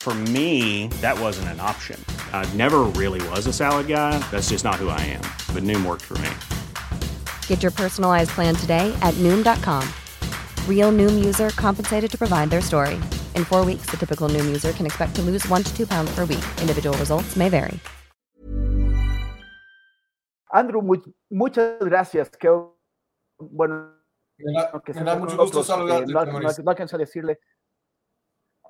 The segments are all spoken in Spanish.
For me, that wasn't an option. I never really was a salad guy. That's just not who I am. But Noom worked for me. Get your personalized plan today at Noom.com. Real Noom user compensated to provide their story. In four weeks, the typical Noom user can expect to lose one to two pounds per week. Individual results may vary. Andrew, muy, muchas gracias. Que, bueno, Me da, que me da mucho otros, gusto eh, saludarte, no, no, no alcanza a decirle,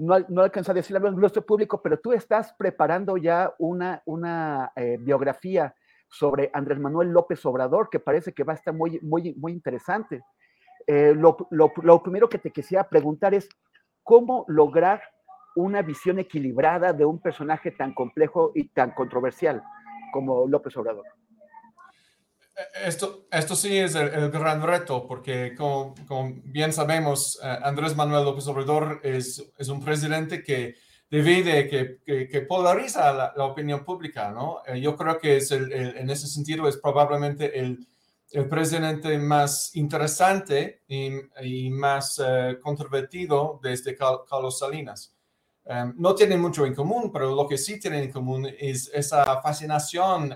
no, no a decirle a nuestro público, pero tú estás preparando ya una, una eh, biografía sobre Andrés Manuel López Obrador, que parece que va a estar muy, muy, muy interesante. Eh, lo- lo primero que te quisiera preguntar es, ¿cómo lograr una visión equilibrada de un personaje tan complejo y tan controversial como López Obrador? Esto, esto sí es el, el gran reto, porque como, como bien sabemos, eh, Andrés Manuel López Obrador es, es un presidente que divide, que, que, que polariza la, la opinión pública, ¿no? Eh, yo creo que es el, el- en ese sentido es probablemente el, presidente más interesante y, y más eh, controvertido desde Cal- Carlos Salinas. Um, no tienen mucho en común, pero lo que sí tienen en común es esa fascinación,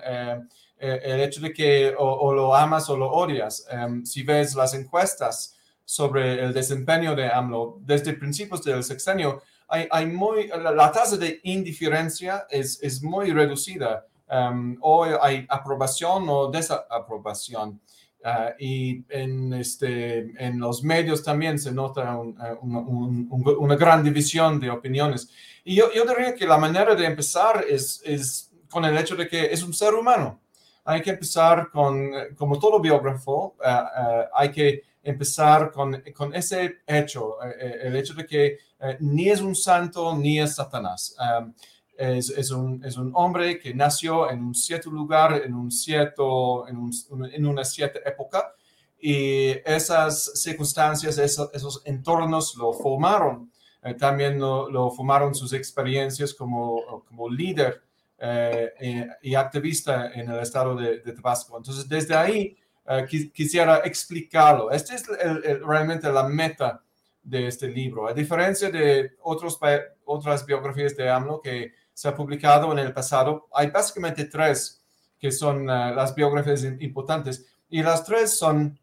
eh, el hecho de que o, o lo amas o lo odias. Um, si ves las encuestas sobre el desempeño de AMLO desde principios del sexenio, hay, hay muy, la, la tasa de indiferencia es, es muy reducida. Um, hoy hay aprobación o desaprobación. Ah, y en, este, en los medios también se nota un- eh, un- un- una gran división de opiniones. Y yo, yo diría que la manera de empezar es, es con el hecho de que es un ser humano. Hay que empezar con, como todo biógrafo, ah, ah, hay que empezar con, con ese hecho, eh, el hecho de que ni es un santo ni es Satanás. Um, es, es un, es un hombre que nació en un cierto lugar, en, un cierto, en, un- en una cierta época, y esas circunstancias, esos, esos entornos lo formaron. Eh, también lo, lo formaron sus experiencias como, como líder eh, eh, y activista en el estado de, de Tabasco. Entonces, desde ahí eh, qui- quisiera explicarlo. Esta es el- el- realmente la meta de este libro. A diferencia de otros, otras biografías de AMLO que se ha publicado en el pasado, hay básicamente tres que son eh, las biografías im- importantes y las tres son,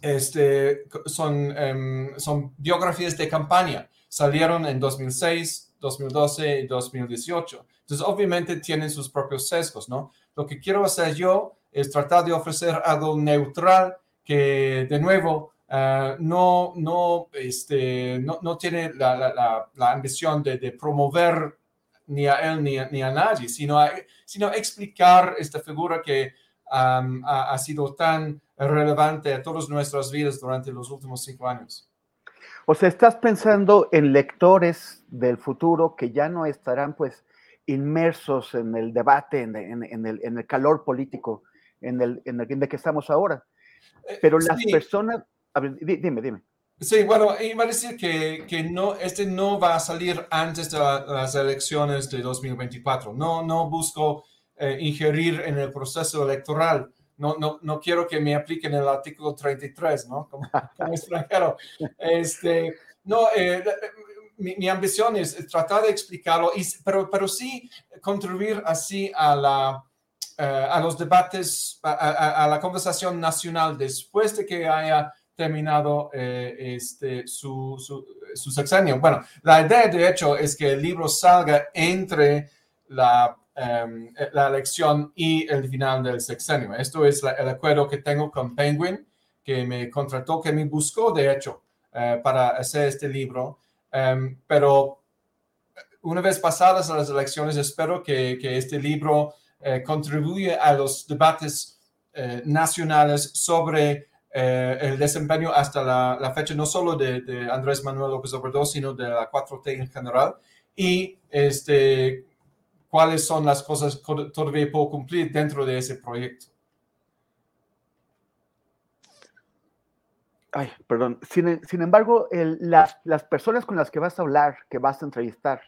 este, son, em, son biografías de campaña. Salieron en 2006, 2012 y 2018. Entonces, obviamente tienen sus propios sesgos, ¿no? Lo que quiero hacer yo es tratar de ofrecer algo neutral que, de nuevo, eh, no, no, este, no, no tiene la, la- la- la ambición de, de promover ni a él ni a, ni a nadie, sino, sino explicar esta figura que ha, ha sido tan relevante a todas nuestras vidas durante los últimos cinco años. O sea, estás pensando en lectores del futuro que ya no estarán pues inmersos en el debate, en, en- en el, en el calor político en el, en el el que estamos ahora. Pero las sí. personas, a ver, di- dime, dime. Sí, bueno, iba a decir que, que no, este no va a salir antes de la- las elecciones de 2024. No, no busco eh, ingerir en el proceso electoral. No, no, no quiero que me apliquen el artículo 33, ¿no? Como, como extranjero. Este, no, eh, mi, ambición es tratar de explicarlo, pero, sí contribuir así a eh, los debates, a, la conversación nacional después de que haya terminado eh, este, su, su, su sexenio. Bueno, la idea de hecho es que el libro salga entre la em, elección y el final del sexenio. Esto es el acuerdo que tengo con Penguin, que me contrató, que me buscó, de hecho, eh, para hacer este libro. Em, pero una vez pasadas las elecciones, espero que, que este libro eh, contribuya a los debates eh, nacionales sobre eh, el desempeño hasta la, fecha, no solo de, Andrés Manuel López Obrador, sino de la 4T en general, y este, cuáles son las cosas todavía puedo cumplir dentro de ese proyecto. Ay, perdón. Sin, embargo, las, las, personas con las que vas a hablar, que vas a entrevistar,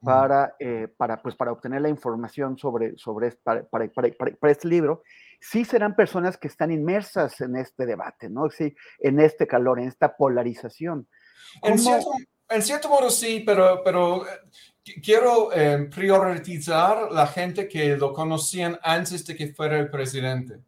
para, eh, para, pues, para obtener la información sobre, sobre para, para, para, este libro, sí serán personas que están inmersas en este debate, ¿no? Sí, en este calor, en esta polarización. En cierto, en cierto, modo sí, pero, pero eh, quiero eh, priorizar la gente que lo conocían antes de que fuera el presidente,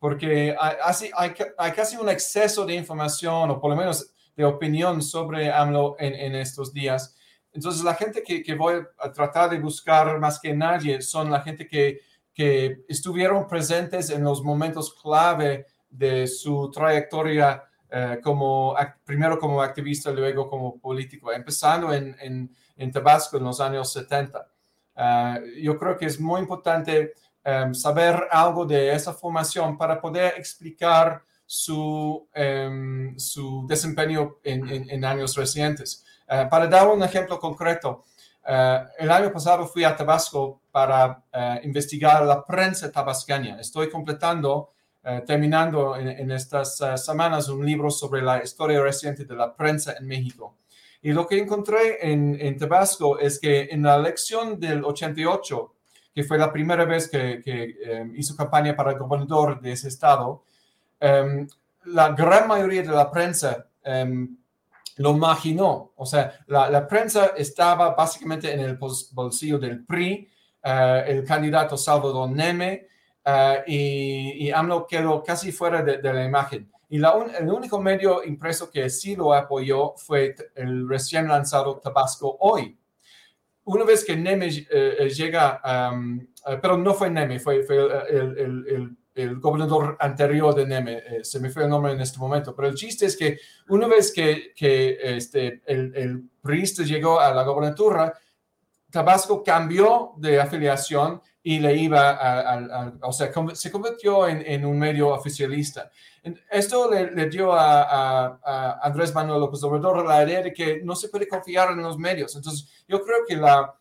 porque hay, hay, hay casi un exceso de información, o por lo menos de opinión sobre AMLO en, en estos días entonces, la gente que, que, voy a tratar de buscar más que nadie son la gente que, que estuvieron presentes en los momentos clave de su trayectoria eh, como primero como activista, luego como político, empezando en, en, en Tabasco en los años 70. Eh, yo creo que es muy importante em, saber algo de esa formación para poder explicar su, em, su desempeño en, en años recientes. Eh, para dar un ejemplo concreto, eh, el año pasado fui a Tabasco para eh, investigar la prensa tabasqueña. Estoy completando, terminando en, estas semanas un libro sobre la historia reciente de la prensa en México. Y lo que encontré en, en Tabasco es que en la elección del 88, que fue la primera vez que, que hizo campaña para el gobernador de ese estado, la gran mayoría de la prensa lo imaginó. O sea, la, prensa estaba básicamente en el bolsillo del PRI, eh, el candidato Salvador Neme, eh, y, y, AMLO quedó casi fuera de, la imagen. Y la el único medio impreso que sí lo apoyó fue el recién lanzado Tabasco Hoy. Una vez que Neme eh, llega, um, pero no fue Neme, fue, fue el, el, el el gobernador anterior de Neme, eh, se me fue el nombre en este momento, pero el chiste es que una vez que, que este, el, el priista llegó a la gobernatura, Tabasco cambió de afiliación y le iba a, o sea, se convirtió en, un medio oficialista. Esto le, dio a, a, Andrés Manuel López Obrador la idea de que no se puede confiar en los medios. Entonces, yo creo que la,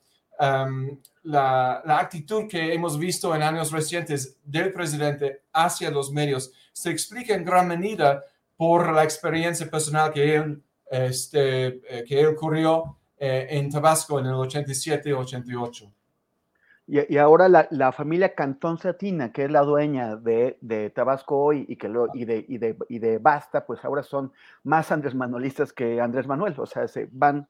la, actitud que hemos visto en años recientes del presidente hacia los medios se explica en gran medida por la experiencia personal que él, este, eh, que él ocurrió eh, en Tabasco en el 87-88. Y, y, ahora la, la, familia Cantón Satina, que es la dueña de, de Tabasco hoy y, que lo, y, de, y, de, y de Basta, pues ahora son más Andrés Manuelistas que Andrés Manuel, o sea, se van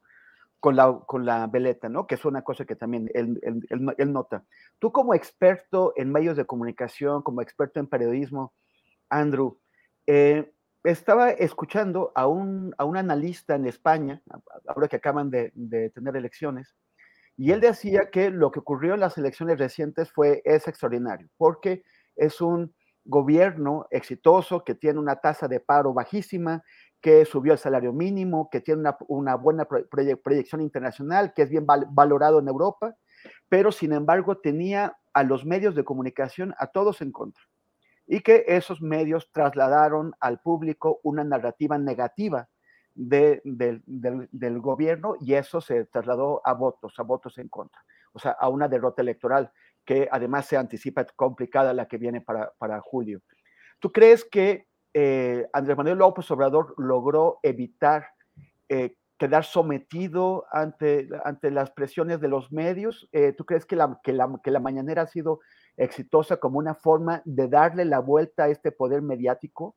con la, con la veleta, ¿no? Que es una cosa que también él, él, nota. Tú como experto en medios de comunicación, como experto en periodismo, Andrew, eh, estaba escuchando a un, a un analista en España, ahora que acaban de, de, tener elecciones, y él decía que lo que ocurrió en las elecciones recientes fue, es extraordinario, porque es un gobierno exitoso que tiene una tasa de paro bajísima, que subió el salario mínimo, que tiene una, buena proyección internacional, que es bien valorado en Europa, pero sin embargo tenía a los medios de comunicación a todos en contra y que esos medios trasladaron al público una narrativa negativa del, gobierno y eso se trasladó a votos, a votos en contra, o sea, a una derrota electoral que además se anticipa complicada la que viene para, para julio. ¿Tú crees que eh, Andrés Manuel López Obrador logró evitar eh, quedar sometido ante, ante las presiones de los medios. Eh, ¿Tú crees que la, que, la, que la mañanera ha sido exitosa como una forma de darle la vuelta a este poder mediático?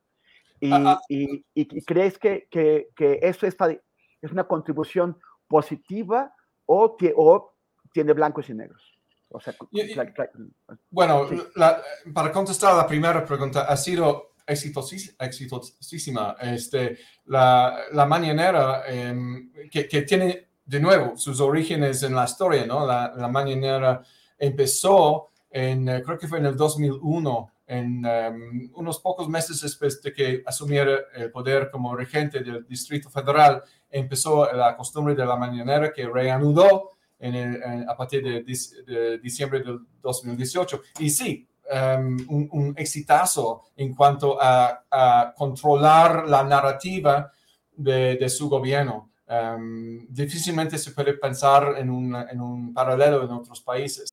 ¿Y, ah, ah. y, y crees que, que, que, eso está, es una contribución positiva o, que, o tiene blancos y negros? O sea, bueno, la, para contestar a la primera pregunta, ha sido exitosísima. Este, la, la mañanera, em, que, que, tiene de nuevo sus orígenes en la historia, ¿no? La, la mañanera empezó en, creo que fue en el 2001, en um, unos pocos meses después de que asumiera el poder como regente del Distrito Federal, empezó la costumbre de la mañanera que reanudó en el, a partir de, de, diciembre del 2018. Y sí, um, un, un, exitazo en cuanto a, a controlar la narrativa de, de su gobierno. Um, difícilmente se puede pensar en un, en un paralelo en otros países.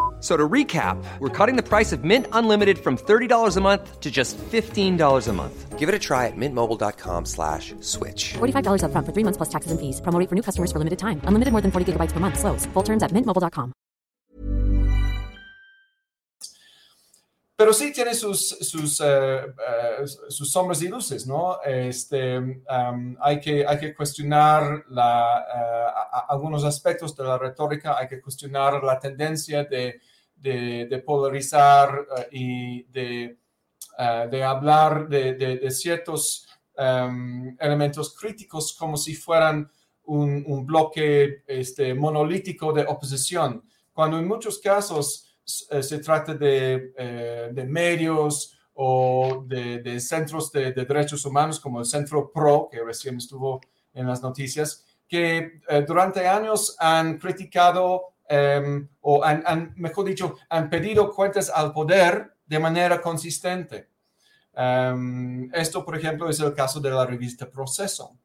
So to recap, we're cutting the price of Mint Unlimited from $30 a month to just $15 a month. Give it a try at mintmobile.com slash switch. $45 up front for three months plus taxes and fees. Promoting for new customers for limited time. Unlimited more than 40 gigabytes per month. Slows. Full terms at mintmobile.com. Pero sí tiene sus, sus, uh, uh, sus sombras y luces, ¿no? Este, um, hay, que, hay que cuestionar la, uh, algunos aspectos de la retórica, hay que cuestionar la tendencia de de, de polarizar uh, y de, uh, de hablar de, de, de ciertos um, elementos críticos como si fueran un, un, bloque este, monolítico de oposición, cuando en muchos casos uh, se trata de, eh, de medios o de, de centros de, derechos humanos como el Centro PRO, que recién estuvo en las noticias, que eh, durante años han criticado um, o han, han, mejor dicho, han pedido cuentas al poder de manera consistente. Um, esto, por ejemplo, es el caso de la revista Proceso.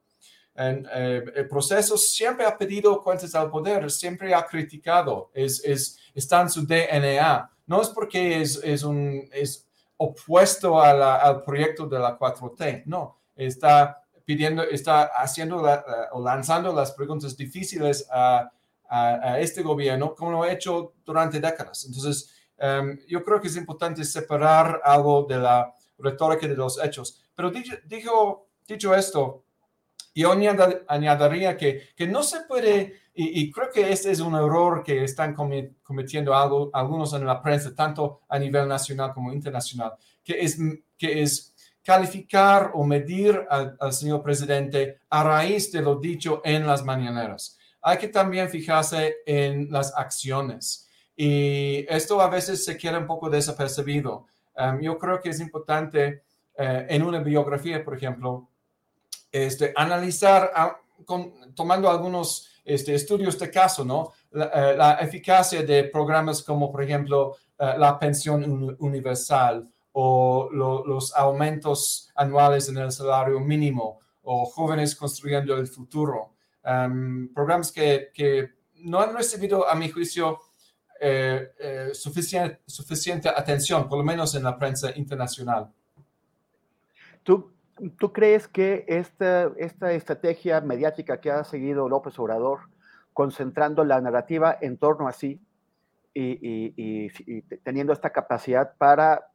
En, eh, el proceso siempre ha pedido cuentas al poder, siempre ha criticado, es, es, está en su DNA. No es porque es, es, un, es opuesto a la, al proyecto de la 4T, no, está pidiendo, está haciendo la, o lanzando las preguntas difíciles a a, a, este gobierno, como lo ha hecho durante décadas. Entonces, um, yo creo que es importante separar algo de la retórica de los hechos. Pero dicho, dijo, dicho esto, yo añadiría que, que no se puede, y, y, creo que este es un error que están cometiendo algo, algunos en la prensa, tanto a nivel nacional como internacional, que es, que es calificar o medir al, al señor presidente a raíz de lo dicho en las mañaneras hay que también fijarse en las acciones. Y esto a veces se queda un poco desapercibido. Um, yo creo que es importante uh, en una biografía, por ejemplo, este, analizar, uh, con, tomando algunos este, estudios de caso, ¿no? La, uh, la, eficacia de programas como, por ejemplo, la pensión un, universal o lo, los aumentos anuales en el salario mínimo o jóvenes construyendo el futuro um, programas que, que, no han recibido, a mi juicio, eh, eh, suficiente, suficiente atención, por lo menos en la prensa internacional. ¿Tú, tú crees que esta, esta estrategia mediática que ha seguido López Obrador, concentrando la narrativa en torno a sí y, y, y, y teniendo esta capacidad para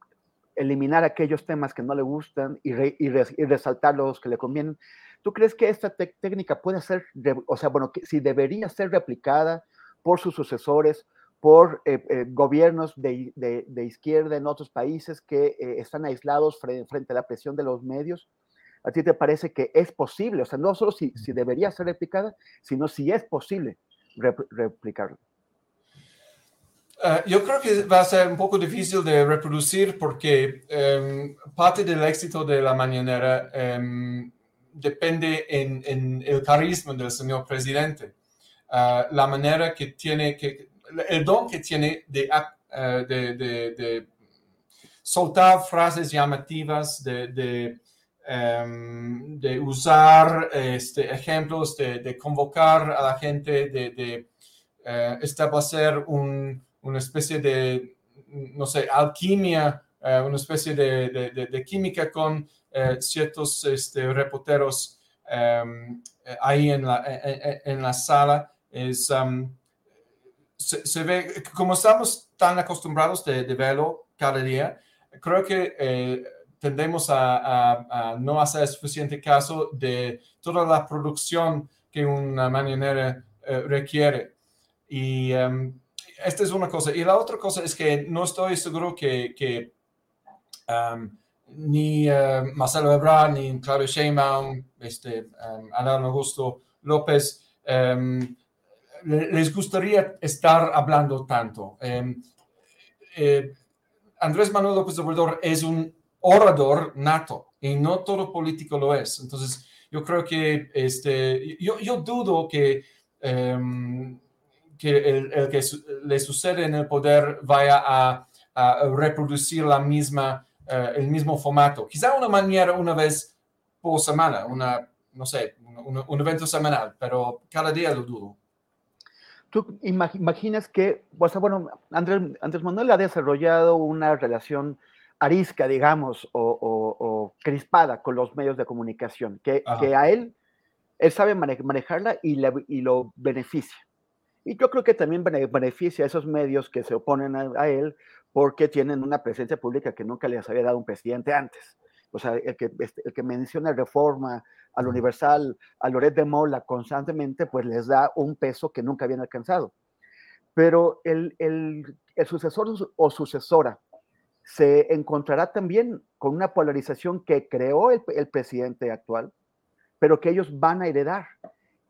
eliminar aquellos temas que no le gustan y, re, res, resaltar los que le convienen, ¿Tú crees que esta técnica puede ser, o sea, bueno, que si debería ser replicada por sus sucesores, por eh, eh, gobiernos de, de, de, izquierda en otros países que eh, están aislados frente, frente, a la presión de los medios? ¿A ti te parece que es posible? O sea, no solo si, si debería ser replicada, sino si es posible rep replicarla. Uh, yo creo que va a ser un poco difícil de reproducir porque um, parte del éxito de la mañanera um, depende en, el carisma del señor presidente. Uh, la manera que tiene, que, el don que tiene de, uh, de, de, soltar frases llamativas, de, de usar este, ejemplos, de, convocar a la gente, de, eh, establecer una especie de, no sé, alquimia, eh, una especie de, química con ciertos este, reporteros em, ahí en la, en, la sala. Es, um, se, ve, como estamos tan acostumbrados de, verlo cada día, creo que eh, tendemos a, no hacer suficiente caso de toda la producción que una mañanera eh, requiere. Y um, esta es una cosa. Y la otra cosa es que no estoy seguro que, um, ni uh, Marcelo Ebrard, ni Claudio Sheinbaum, este, um, Adán Augusto López, les gustaría estar hablando tanto. Eh, Andrés Manuel López Obrador es un orador nato y no todo político lo es. Entonces, yo creo que este, yo, yo dudo que, que el, que le sucede en el poder vaya a, reproducir la misma, eh, el mismo formato. Quizá una manera una vez por semana, una, no sé, un, un evento semanal, pero cada día lo dudo tú imaginas que, o sea, bueno, Andrés, Andrés Manuel ha desarrollado una relación arisca, digamos, o, crispada con los medios de comunicación, que, que, a él, él sabe manejarla y, y, lo beneficia. Y yo creo que también beneficia a esos medios que se oponen a, él porque tienen una presencia pública que nunca les había dado un presidente antes. O sea, el que, este, el que menciona reforma, al Universal, a Loret de Mola constantemente, pues les da un peso que nunca habían alcanzado. Pero el, el, el sucesor o sucesora se encontrará también con una polarización que creó el, el presidente actual, pero que ellos van a heredar.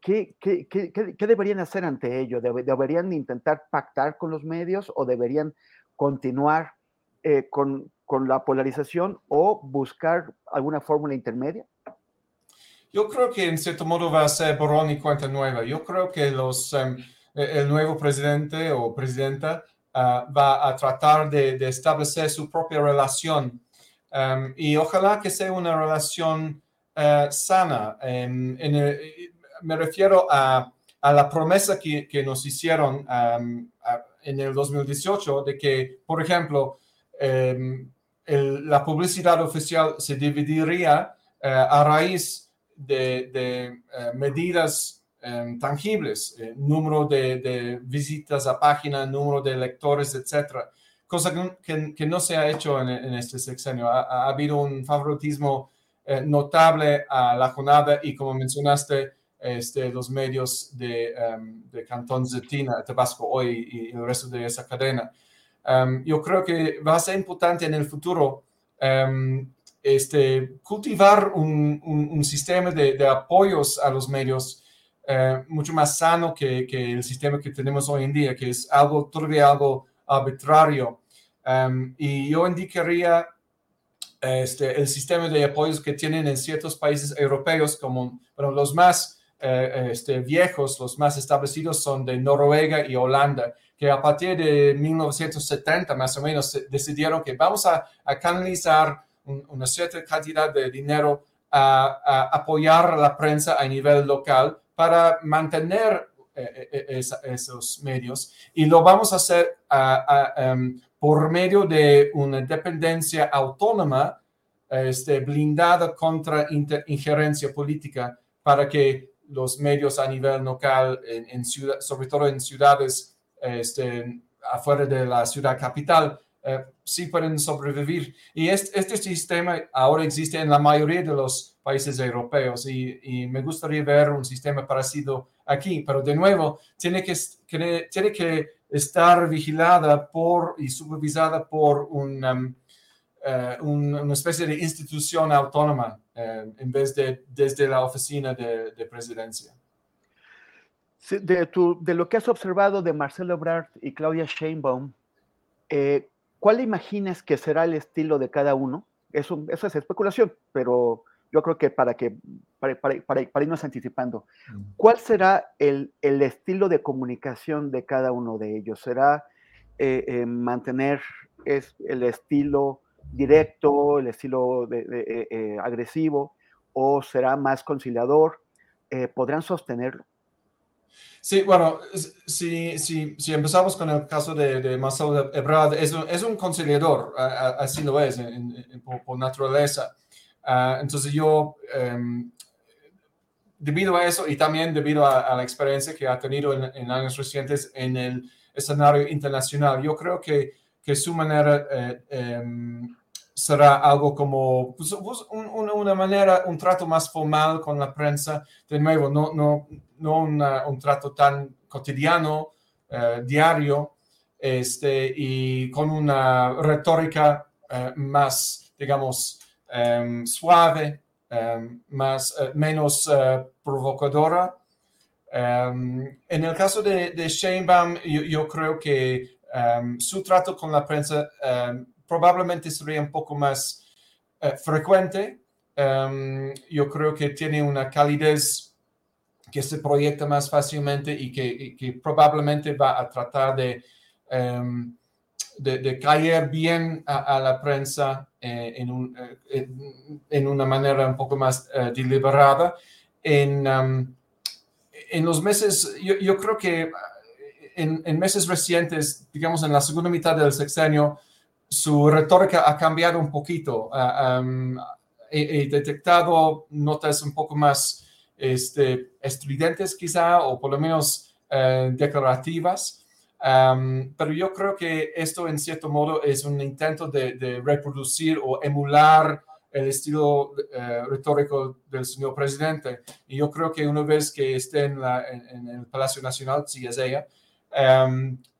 ¿Qué, qué, qué, qué deberían hacer ante ello? ¿Deberían intentar pactar con los medios o deberían continuar eh, con, con la polarización o buscar alguna fórmula intermedia? Yo creo que en cierto modo va a ser borrón y cuenta nueva. Yo creo que los, e, el nuevo presidente o presidenta ah, va a tratar de, establecer su propia relación em, y ojalá que sea una relación eh, sana. Em, me refiero a, a la promesa que, que nos hicieron en el 2018 de que, por ejemplo, la publicidad oficial se dividiría eh, a raíz de, eh, medidas em, tangibles, eh, número de, visitas a página, número de lectores, etcétera, cosa que, no se ha hecho en, este sexenio. Ha, habido un favoritismo eh, notable a la jornada y como mencionaste, este, los medios de, um, de Cantón Zetina, Tabasco Hoy y, el resto de esa cadena. Em, yo creo que va a ser importante en el futuro este, cultivar un, un, sistema de, de, apoyos a los medios eh, mucho más sano que, que, el sistema que tenemos hoy en día, que es algo todavía algo arbitrario. Um, y yo indicaría este, el sistema de apoyos que tienen en ciertos países europeos, como bueno, los más eh, este, viejos, los más establecidos son de Noruega y Holanda, que a partir de 1970 más o menos decidieron que vamos a, a canalizar una cierta cantidad de dinero a, apoyar la prensa a nivel local para mantener eh, eh, eh, esos medios. Y lo vamos a hacer em, por medio de una dependencia autónoma este, blindada contra injerencia política para que los medios a nivel local, en, ciudad, sobre todo en ciudades este, afuera de la ciudad capital, eh, sí pueden sobrevivir. Y este, este, sistema ahora existe en la mayoría de los países europeos y, me gustaría ver un sistema parecido aquí, pero de nuevo, tiene que, tiene que estar vigilada por y supervisada por un, um, eh, una especie de institución autónoma eh, en vez de desde la oficina de, presidencia. De, de, lo que has observado de Marcelo Ebrard y Claudia Sheinbaum, eh, ¿Cuál imaginas que será el estilo de cada uno? Eso, eso es especulación, pero yo creo que para, que, para, para, para irnos anticipando, ¿cuál será el, el, estilo de comunicación de cada uno de ellos? ¿Será eh, eh, mantener es, el estilo directo, el estilo de, agresivo, o será más conciliador? ¿Podrán sostenerlo? Sí, bueno, si, si, si, empezamos con el caso de, de Marcelo Ebrard, es, un conciliador, así lo es por, naturaleza. Ah, entonces yo, em, debido a eso y también debido a, la experiencia que ha tenido en, años recientes en el escenario internacional, yo creo que, que su manera eh, em, será algo como pues, pues, una manera, un trato más formal con la prensa, de nuevo, no, no, un trato tan cotidiano, eh, diario, este, y con una retórica eh, más, digamos, em, suave, em, más, eh, menos provocadora. Em, en el caso de, de Sheinbaum, yo, yo creo que su trato con la prensa probablemente sería un poco más eh, frecuente. Em, yo creo que tiene una calidez que se proyecta más fácilmente y que, probablemente va a tratar de, em, de, caer bien a, la prensa eh, eh, en, una manera un poco más deliberada. En, em, en los meses, yo, creo que en, en, meses recientes, digamos en la segunda mitad del sexenio, su retórica ha cambiado un poquito. Ah, he, detectado notas un poco más este, estridentes quizá, o por lo menos eh, declarativas. pero yo creo que esto en cierto modo es un intento de, reproducir o emular el estilo eh, retórico del señor presidente. Y yo creo que una vez que esté en, el Palacio Nacional, si es ella,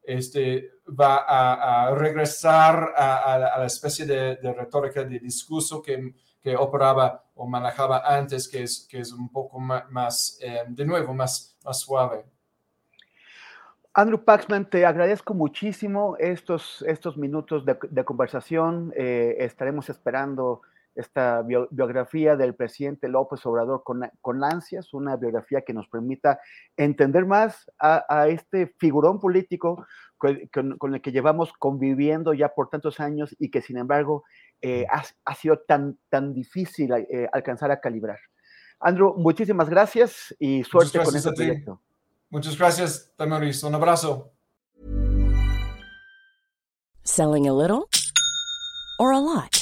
este, va a, regresar a, la especie de, retórica de discurso que, que, operaba o manejaba antes, que es, que es un poco más, eh, de nuevo, más, más suave. Andrew Paxman, te agradezco muchísimo estos, estos minutos de, conversación. Eh, estaremos esperando esta biografía del presidente López Obrador con, con, ansias, una biografía que nos permita entender más a, este figurón político con, el que llevamos conviviendo ya por tantos años y que sin embargo eh, ha, sido tan, tan difícil eh, alcanzar a calibrar. Andrew, muchísimas gracias y suerte con este proyecto. Muchas gracias, Tamaris. Un abrazo. Selling a little or a lot?